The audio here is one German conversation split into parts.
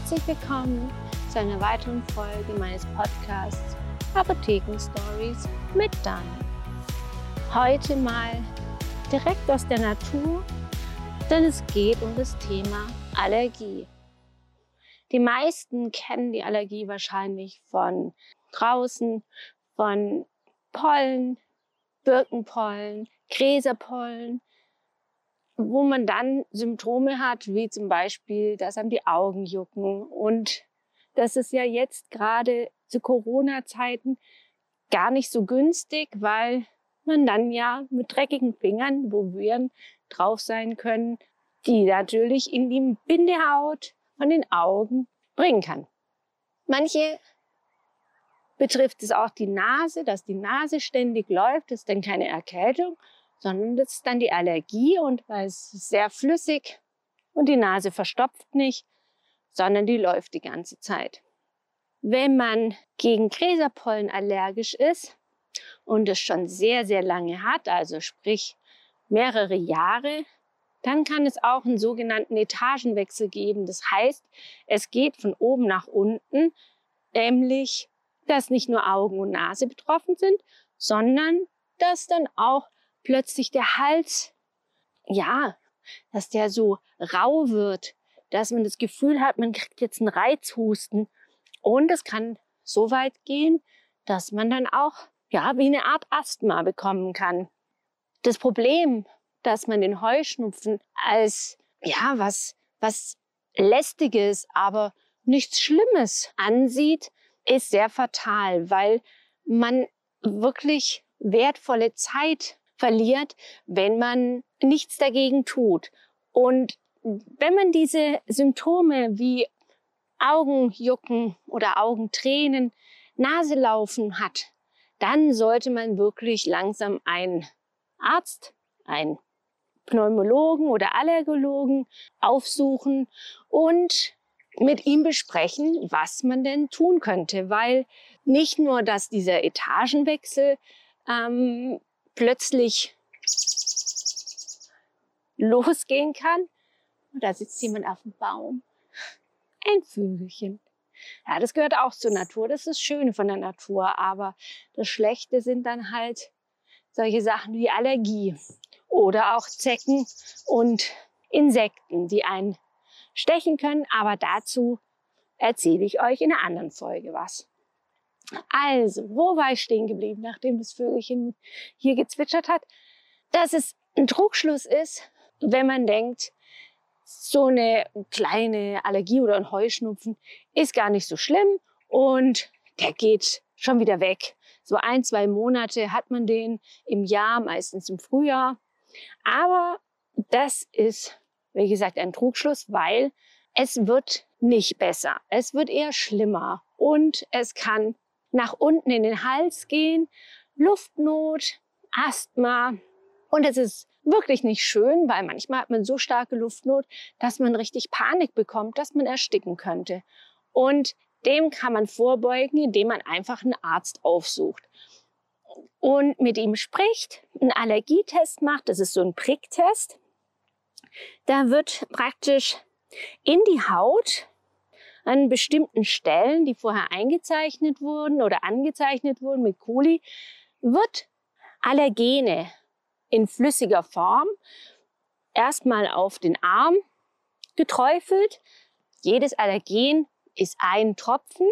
herzlich willkommen zu einer weiteren Folge meines Podcasts Apotheken Stories mit Dan. Heute mal direkt aus der Natur, denn es geht um das Thema Allergie. Die meisten kennen die Allergie wahrscheinlich von draußen, von Pollen, Birkenpollen, Gräserpollen, wo man dann Symptome hat, wie zum Beispiel, dass einem die Augen jucken. Und das ist ja jetzt gerade zu Corona-Zeiten gar nicht so günstig, weil man dann ja mit dreckigen Fingern, wo Viren drauf sein können, die natürlich in die Bindehaut von den Augen bringen kann. Manche betrifft es auch die Nase, dass die Nase ständig läuft, ist dann keine Erkältung, sondern das ist dann die Allergie und weil es sehr flüssig und die Nase verstopft nicht, sondern die läuft die ganze Zeit. Wenn man gegen Gräserpollen allergisch ist und es schon sehr, sehr lange hat, also sprich mehrere Jahre, dann kann es auch einen sogenannten Etagenwechsel geben. Das heißt, es geht von oben nach unten, nämlich, dass nicht nur Augen und Nase betroffen sind, sondern dass dann auch plötzlich der Hals, ja, dass der so rau wird, dass man das Gefühl hat, man kriegt jetzt einen Reizhusten. Und es kann so weit gehen, dass man dann auch, ja, wie eine Art Asthma bekommen kann. Das Problem, dass man den Heuschnupfen als, ja, was, was lästiges, aber nichts Schlimmes ansieht, ist sehr fatal, weil man wirklich wertvolle Zeit verliert, wenn man nichts dagegen tut. Und wenn man diese Symptome wie Augenjucken oder Augentränen, Naselaufen hat, dann sollte man wirklich langsam einen Arzt, einen Pneumologen oder Allergologen aufsuchen und mit ihm besprechen, was man denn tun könnte. Weil nicht nur, dass dieser Etagenwechsel ähm, plötzlich losgehen kann. Und da sitzt jemand auf dem Baum. Ein Vögelchen. Ja, das gehört auch zur Natur. Das ist das Schöne von der Natur. Aber das Schlechte sind dann halt solche Sachen wie Allergie oder auch Zecken und Insekten, die einen stechen können. Aber dazu erzähle ich euch in einer anderen Folge was. Also, wo war ich stehen geblieben, nachdem das Vögelchen hier gezwitschert hat? Dass es ein Trugschluss ist, wenn man denkt, so eine kleine Allergie oder ein Heuschnupfen ist gar nicht so schlimm und der geht schon wieder weg. So ein, zwei Monate hat man den im Jahr, meistens im Frühjahr. Aber das ist, wie gesagt, ein Trugschluss, weil es wird nicht besser. Es wird eher schlimmer und es kann nach unten in den Hals gehen, Luftnot, Asthma. Und es ist wirklich nicht schön, weil manchmal hat man so starke Luftnot, dass man richtig Panik bekommt, dass man ersticken könnte. Und dem kann man vorbeugen, indem man einfach einen Arzt aufsucht und mit ihm spricht, einen Allergietest macht. Das ist so ein Pricktest. Da wird praktisch in die Haut an bestimmten Stellen, die vorher eingezeichnet wurden oder angezeichnet wurden mit Kuli, wird Allergene in flüssiger Form erstmal auf den Arm geträufelt. Jedes Allergen ist ein Tropfen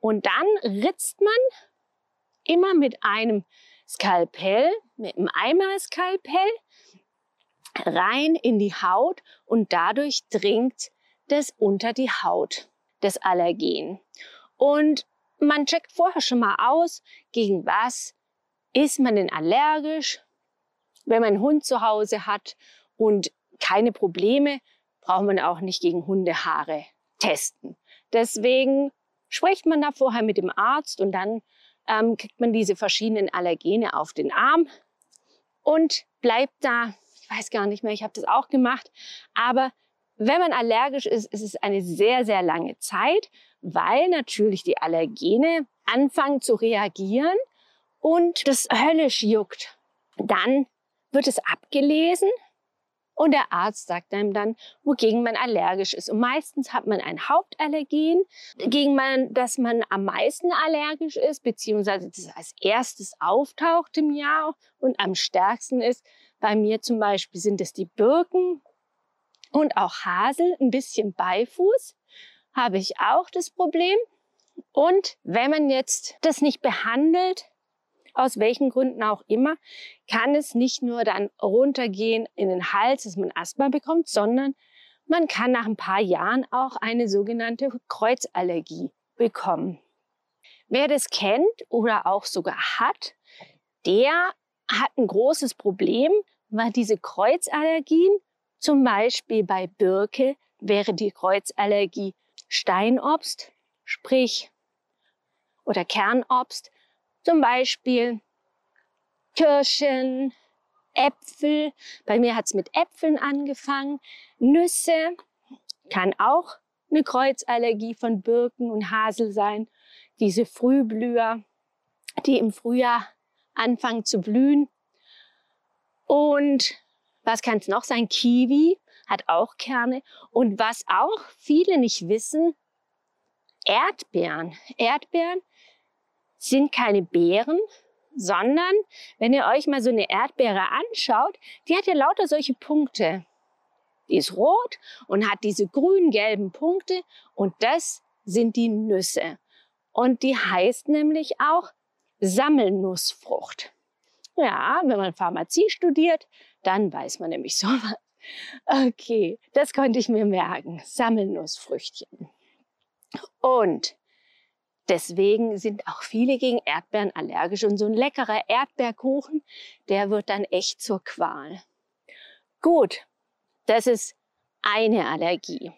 und dann ritzt man immer mit einem Skalpell, mit einem Eimer-Skalpell rein in die Haut und dadurch dringt das unter die Haut des Allergen. Und man checkt vorher schon mal aus, gegen was ist man denn allergisch. Wenn man einen Hund zu Hause hat und keine Probleme, braucht man auch nicht gegen Hundehaare testen. Deswegen spricht man da vorher mit dem Arzt und dann ähm, kriegt man diese verschiedenen Allergene auf den Arm und bleibt da, ich weiß gar nicht mehr, ich habe das auch gemacht, aber wenn man allergisch ist, ist es eine sehr, sehr lange Zeit, weil natürlich die Allergene anfangen zu reagieren und das höllisch juckt. Dann wird es abgelesen Und der Arzt sagt einem dann, wogegen man allergisch ist. Und meistens hat man ein Hauptallergen, gegen man, das man am meisten allergisch ist, beziehungsweise das als erstes auftaucht im Jahr und am stärksten ist. Bei mir zum Beispiel sind es die Birken und auch Hasel, ein bisschen Beifuß habe ich auch das Problem. Und wenn man jetzt das nicht behandelt, aus welchen Gründen auch immer, kann es nicht nur dann runtergehen in den Hals, dass man Asthma bekommt, sondern man kann nach ein paar Jahren auch eine sogenannte Kreuzallergie bekommen. Wer das kennt oder auch sogar hat, der hat ein großes Problem, weil diese Kreuzallergien, zum Beispiel bei Birke, wäre die Kreuzallergie Steinobst, sprich oder Kernobst, zum Beispiel Kirschen, Äpfel. Bei mir hat es mit Äpfeln angefangen. Nüsse kann auch eine Kreuzallergie von Birken und Hasel sein. Diese Frühblüher, die im Frühjahr anfangen zu blühen. Und was kann es noch sein? Kiwi hat auch Kerne. Und was auch viele nicht wissen, Erdbeeren. Erdbeeren sind keine Beeren, sondern wenn ihr euch mal so eine Erdbeere anschaut, die hat ja lauter solche Punkte. Die ist rot und hat diese grün-gelben Punkte und das sind die Nüsse. Und die heißt nämlich auch Sammelnussfrucht. Ja, wenn man Pharmazie studiert, dann weiß man nämlich sowas. Okay, das konnte ich mir merken. Sammelnussfrüchtchen. Und Deswegen sind auch viele gegen Erdbeeren allergisch und so ein leckerer Erdbeerkuchen, der wird dann echt zur Qual. Gut, das ist eine Allergie.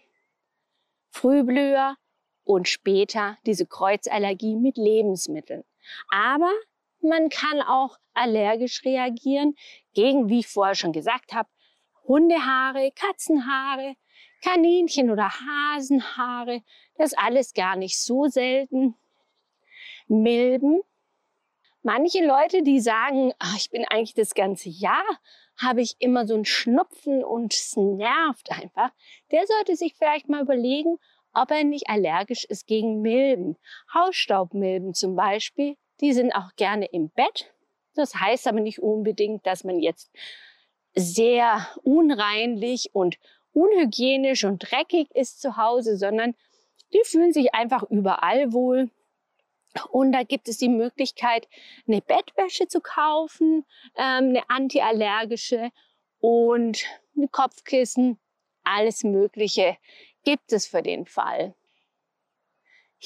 Frühblüher und später diese Kreuzallergie mit Lebensmitteln. Aber man kann auch allergisch reagieren gegen, wie ich vorher schon gesagt habe, Hundehaare, Katzenhaare, Kaninchen oder Hasenhaare, das alles gar nicht so selten. Milben. Manche Leute, die sagen, ach, ich bin eigentlich das ganze Jahr, habe ich immer so ein Schnupfen und es nervt einfach, der sollte sich vielleicht mal überlegen, ob er nicht allergisch ist gegen Milben. Hausstaubmilben zum Beispiel, die sind auch gerne im Bett. Das heißt aber nicht unbedingt, dass man jetzt sehr unreinlich und unhygienisch und dreckig ist zu Hause, sondern die fühlen sich einfach überall wohl. Und da gibt es die Möglichkeit, eine Bettwäsche zu kaufen, ähm, eine antiallergische und ein Kopfkissen. Alles Mögliche gibt es für den Fall.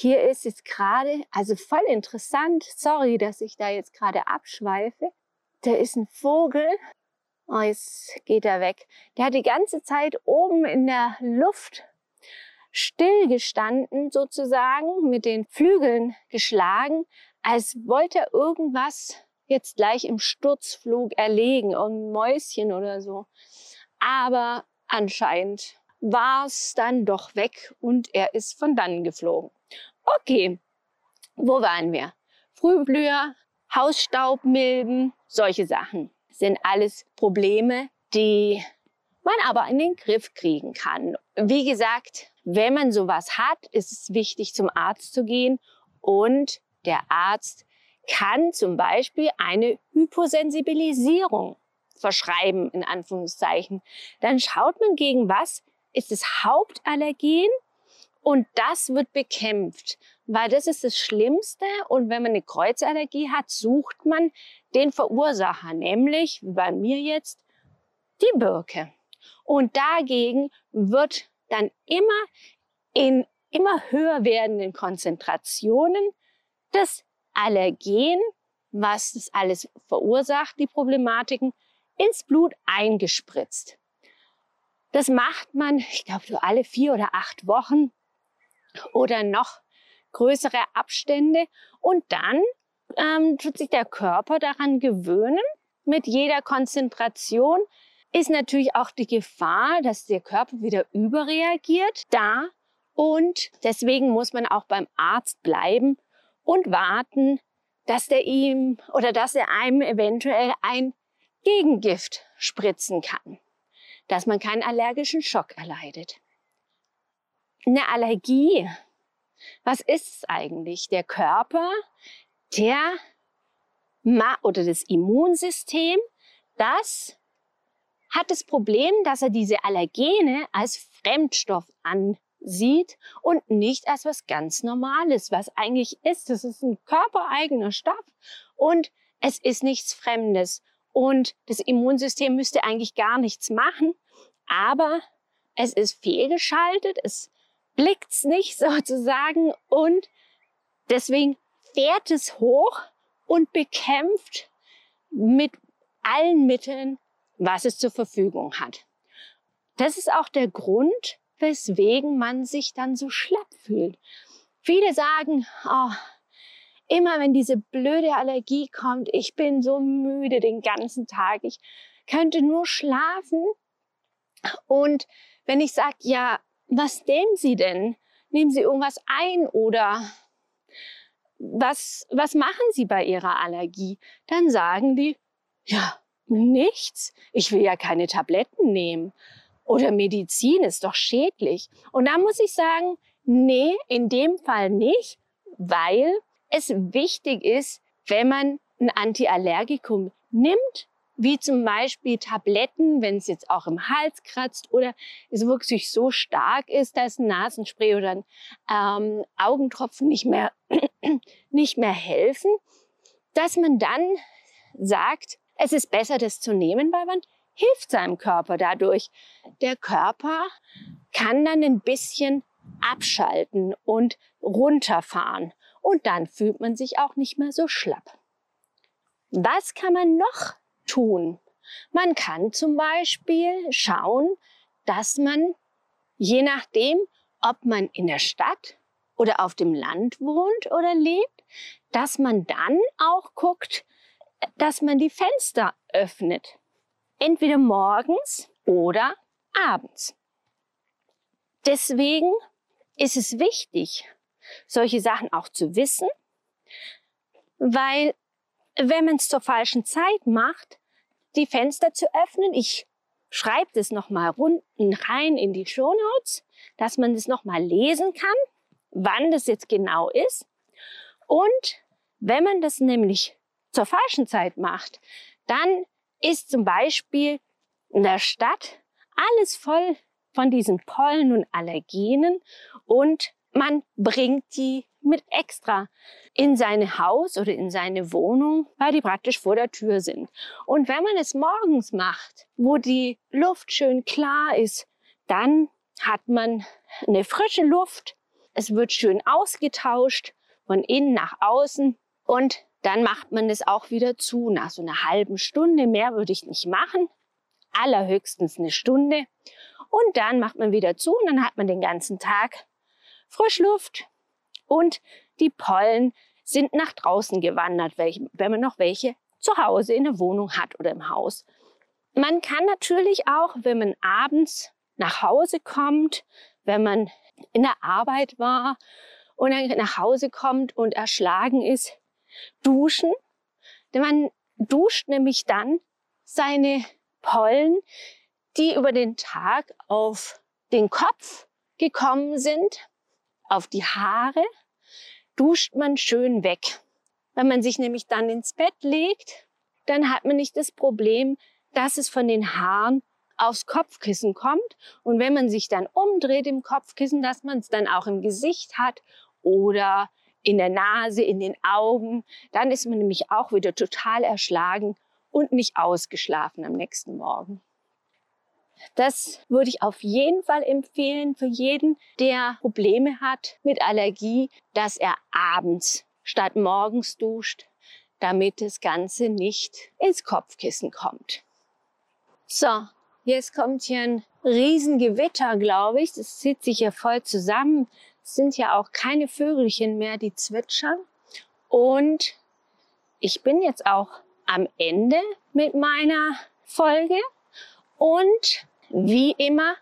Hier ist jetzt gerade, also voll interessant, sorry, dass ich da jetzt gerade abschweife. Da ist ein Vogel, Oh, jetzt geht er weg. Der hat die ganze Zeit oben in der Luft stillgestanden, sozusagen, mit den Flügeln geschlagen, als wollte er irgendwas jetzt gleich im Sturzflug erlegen, irgendein Mäuschen oder so. Aber anscheinend war es dann doch weg und er ist von dann geflogen. Okay, wo waren wir? Frühblüher, Hausstaubmilben, solche Sachen sind alles Probleme, die man aber in den Griff kriegen kann. Wie gesagt, wenn man sowas hat, ist es wichtig, zum Arzt zu gehen und der Arzt kann zum Beispiel eine Hyposensibilisierung verschreiben, in Anführungszeichen. Dann schaut man gegen was ist das Hauptallergen und das wird bekämpft, weil das ist das Schlimmste. Und wenn man eine Kreuzallergie hat, sucht man den Verursacher, nämlich, wie bei mir jetzt, die Birke. Und dagegen wird dann immer in immer höher werdenden Konzentrationen das Allergen, was das alles verursacht, die Problematiken, ins Blut eingespritzt. Das macht man, ich glaube, so alle vier oder acht Wochen oder noch größere Abstände. Und dann ähm, tut sich der Körper daran gewöhnen. Mit jeder Konzentration ist natürlich auch die Gefahr, dass der Körper wieder überreagiert, da. Und deswegen muss man auch beim Arzt bleiben und warten, dass der ihm oder dass er einem eventuell ein Gegengift spritzen kann. dass man keinen allergischen Schock erleidet. Eine Allergie, was ist es eigentlich? Der Körper, der oder das Immunsystem, das hat das Problem, dass er diese Allergene als Fremdstoff ansieht und nicht als was ganz Normales, was eigentlich ist. Das ist ein körpereigener Stoff und es ist nichts Fremdes. Und das Immunsystem müsste eigentlich gar nichts machen, aber es ist fehlgeschaltet, es blickt's nicht sozusagen und deswegen fährt es hoch und bekämpft mit allen Mitteln, was es zur Verfügung hat. Das ist auch der Grund, weswegen man sich dann so schlapp fühlt. Viele sagen, oh, immer wenn diese blöde Allergie kommt, ich bin so müde den ganzen Tag, ich könnte nur schlafen. Und wenn ich sage, ja, was nehmen Sie denn? Nehmen Sie irgendwas ein oder was, was machen Sie bei Ihrer Allergie? Dann sagen die, ja, nichts. Ich will ja keine Tabletten nehmen. Oder Medizin ist doch schädlich. Und da muss ich sagen, nee, in dem Fall nicht, weil es wichtig ist, wenn man ein Antiallergikum nimmt, wie zum Beispiel Tabletten, wenn es jetzt auch im Hals kratzt oder es wirklich so stark ist, dass ein Nasenspray oder ein ähm, Augentropfen nicht mehr, nicht mehr helfen, dass man dann sagt, es ist besser, das zu nehmen, weil man hilft seinem Körper dadurch. Der Körper kann dann ein bisschen abschalten und runterfahren und dann fühlt man sich auch nicht mehr so schlapp. Was kann man noch tun? Man kann zum Beispiel schauen, dass man, je nachdem, ob man in der Stadt oder auf dem Land wohnt oder lebt, dass man dann auch guckt, dass man die Fenster öffnet. Entweder morgens oder abends. Deswegen ist es wichtig, solche Sachen auch zu wissen, weil wenn man es zur falschen Zeit macht, die Fenster zu öffnen, ich schreibe das nochmal unten rein in die Show Notes, dass man das nochmal lesen kann, wann das jetzt genau ist. Und wenn man das nämlich zur falschen Zeit macht, dann ist zum Beispiel in der Stadt alles voll von diesen Pollen und Allergenen und man bringt die mit extra in sein Haus oder in seine Wohnung, weil die praktisch vor der Tür sind. Und wenn man es morgens macht, wo die Luft schön klar ist, dann hat man eine frische Luft. Es wird schön ausgetauscht von innen nach außen und dann macht man es auch wieder zu. Nach so einer halben Stunde mehr würde ich nicht machen. Allerhöchstens eine Stunde. Und dann macht man wieder zu und dann hat man den ganzen Tag Frischluft und die Pollen sind nach draußen gewandert, wenn man noch welche zu Hause in der Wohnung hat oder im Haus. Man kann natürlich auch, wenn man abends nach Hause kommt, wenn man in der Arbeit war und dann nach Hause kommt und erschlagen ist, duschen. Denn man duscht nämlich dann seine Pollen, die über den Tag auf den Kopf gekommen sind, auf die Haare duscht man schön weg. Wenn man sich nämlich dann ins Bett legt, dann hat man nicht das Problem, dass es von den Haaren aufs Kopfkissen kommt. Und wenn man sich dann umdreht im Kopfkissen, dass man es dann auch im Gesicht hat oder in der Nase, in den Augen, dann ist man nämlich auch wieder total erschlagen und nicht ausgeschlafen am nächsten Morgen. Das würde ich auf jeden Fall empfehlen für jeden, der Probleme hat mit Allergie, dass er abends statt morgens duscht, damit das Ganze nicht ins Kopfkissen kommt. So, jetzt kommt hier ein Riesengewitter, glaube ich. Das zieht sich ja voll zusammen. Es sind ja auch keine Vögelchen mehr, die zwitschern. Und ich bin jetzt auch am Ende mit meiner Folge. Und wie immer,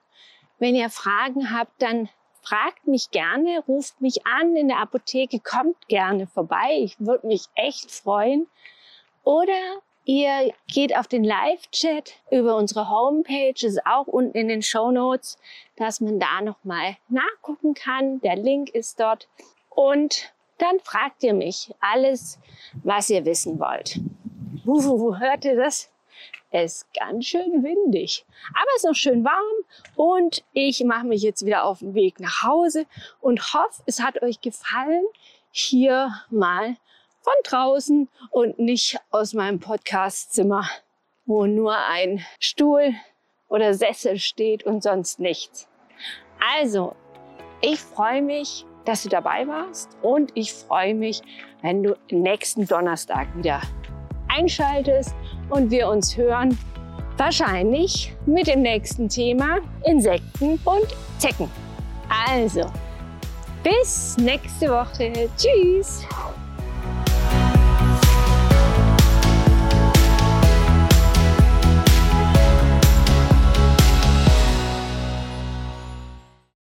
wenn ihr Fragen habt, dann fragt mich gerne, ruft mich an in der Apotheke, kommt gerne vorbei. Ich würde mich echt freuen. Oder Ihr geht auf den Live-Chat über unsere Homepage, ist auch unten in den Show Notes, dass man da nochmal nachgucken kann. Der Link ist dort. Und dann fragt ihr mich alles, was ihr wissen wollt. Uh, hört ihr das? Es ist ganz schön windig, aber es ist noch schön warm und ich mache mich jetzt wieder auf den Weg nach Hause und hoffe, es hat euch gefallen, hier mal von draußen und nicht aus meinem Podcastzimmer, wo nur ein Stuhl oder Sessel steht und sonst nichts. Also, ich freue mich, dass du dabei warst und ich freue mich, wenn du nächsten Donnerstag wieder einschaltest und wir uns hören. Wahrscheinlich mit dem nächsten Thema Insekten und Zecken. Also, bis nächste Woche. Tschüss.